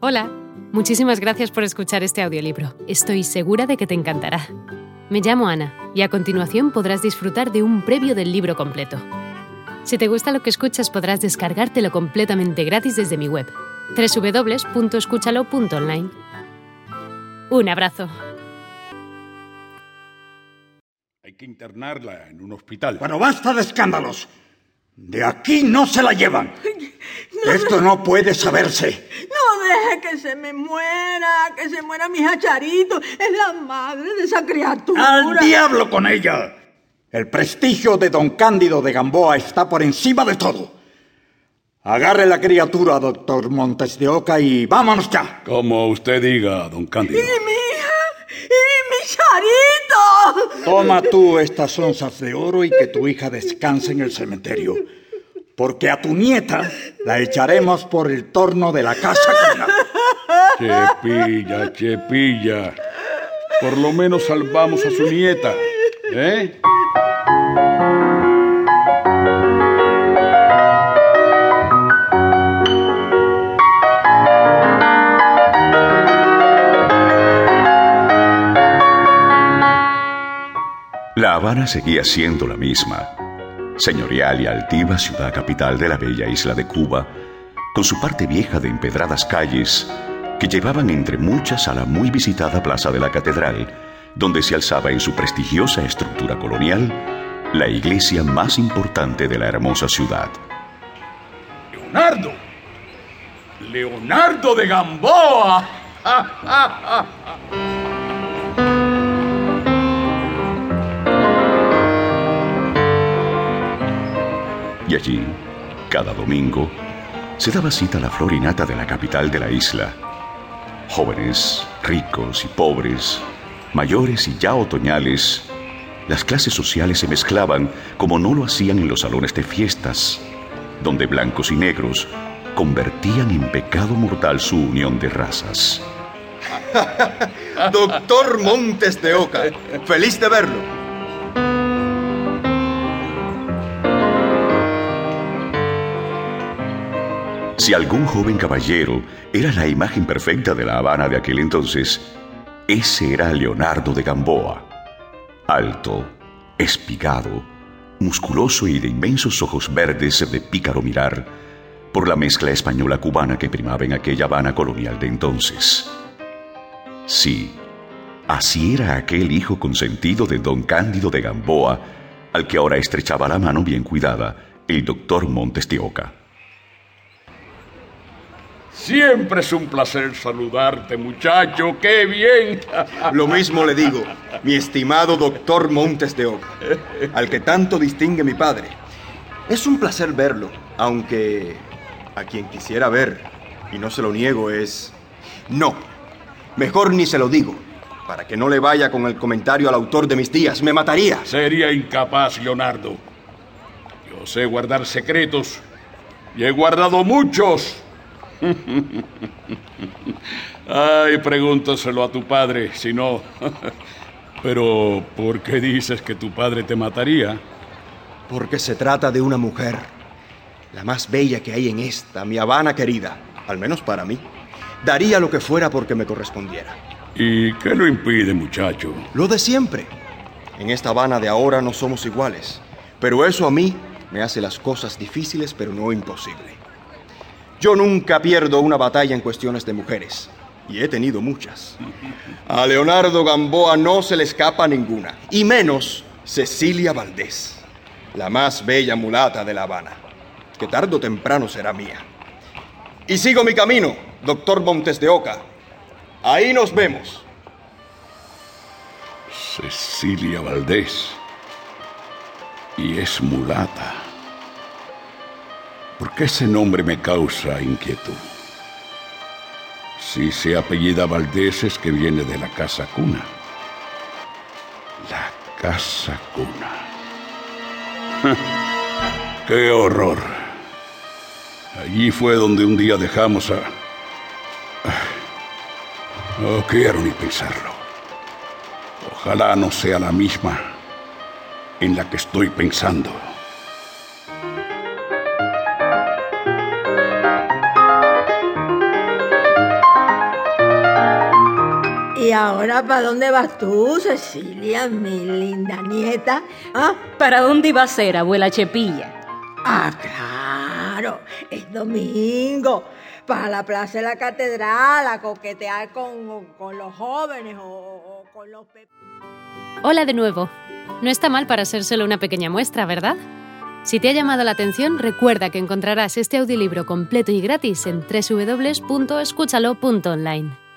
Hola, muchísimas gracias por escuchar este audiolibro. Estoy segura de que te encantará. Me llamo Ana y a continuación podrás disfrutar de un previo del libro completo. Si te gusta lo que escuchas podrás descargártelo completamente gratis desde mi web, www.escúchalo.online. Un abrazo. Hay que internarla en un hospital. Bueno, basta de escándalos. De aquí no se la llevan. Esto no puede saberse. No deje que se me muera, que se muera mi hacharito. Es la madre de esa criatura. ¡Al diablo con ella! El prestigio de don Cándido de Gamboa está por encima de todo. Agarre la criatura, doctor Montes de Oca, y vámonos ya. Como usted diga, don Cándido. ¡Y mi hija! ¡Y mi charito! Toma tú estas onzas de oro y que tu hija descanse en el cementerio. Porque a tu nieta la echaremos por el torno de la casa. Chepilla, Chepilla. Por lo menos salvamos a su nieta. ¿Eh? Habana seguía siendo la misma, señorial y altiva ciudad capital de la bella isla de Cuba, con su parte vieja de empedradas calles que llevaban entre muchas a la muy visitada Plaza de la Catedral, donde se alzaba en su prestigiosa estructura colonial la iglesia más importante de la hermosa ciudad. Leonardo. Leonardo de Gamboa. Y allí, cada domingo, se daba cita a la florinata de la capital de la isla. Jóvenes, ricos y pobres, mayores y ya otoñales, las clases sociales se mezclaban como no lo hacían en los salones de fiestas, donde blancos y negros convertían en pecado mortal su unión de razas. Doctor Montes de Oca, feliz de verlo. Si algún joven caballero era la imagen perfecta de La Habana de aquel entonces, ese era Leonardo de Gamboa. Alto, espigado, musculoso y de inmensos ojos verdes de pícaro mirar, por la mezcla española-cubana que primaba en aquella Habana colonial de entonces. Sí, así era aquel hijo consentido de don Cándido de Gamboa, al que ahora estrechaba la mano bien cuidada el doctor Montes. Siempre es un placer saludarte, muchacho. ¡Qué bien! Lo mismo le digo, mi estimado doctor Montes de Oca, al que tanto distingue mi padre. Es un placer verlo, aunque a quien quisiera ver, y no se lo niego, es... No, mejor ni se lo digo, para que no le vaya con el comentario al autor de mis días. Me mataría. Sería incapaz, Leonardo. Yo sé guardar secretos y he guardado muchos. Ay, pregúntaselo a tu padre, si no. Pero, ¿por qué dices que tu padre te mataría? Porque se trata de una mujer, la más bella que hay en esta, mi Habana querida, al menos para mí. Daría lo que fuera porque me correspondiera. ¿Y qué lo impide, muchacho? Lo de siempre. En esta Habana de ahora no somos iguales, pero eso a mí me hace las cosas difíciles, pero no imposible. Yo nunca pierdo una batalla en cuestiones de mujeres. Y he tenido muchas. A Leonardo Gamboa no se le escapa ninguna. Y menos Cecilia Valdés, la más bella mulata de La Habana, que tarde o temprano será mía. Y sigo mi camino, doctor Montes de Oca. Ahí nos vemos. Cecilia Valdés. Y es mulata. ¿Por qué ese nombre me causa inquietud? Si se apellida Valdés es que viene de la casa cuna. La casa cuna. ¡Qué horror! Allí fue donde un día dejamos a... No quiero ni pensarlo. Ojalá no sea la misma en la que estoy pensando. ¿Y ahora para dónde vas tú, Cecilia, mi linda nieta? ¿Ah? ¿Para dónde iba a ser, abuela Chepilla? Ah, claro, es domingo. Para la plaza de la catedral, a coquetear con, con los jóvenes o, o con los... Hola de nuevo. No está mal para ser solo una pequeña muestra, ¿verdad? Si te ha llamado la atención, recuerda que encontrarás este audiolibro completo y gratis en www.escúchalo.online.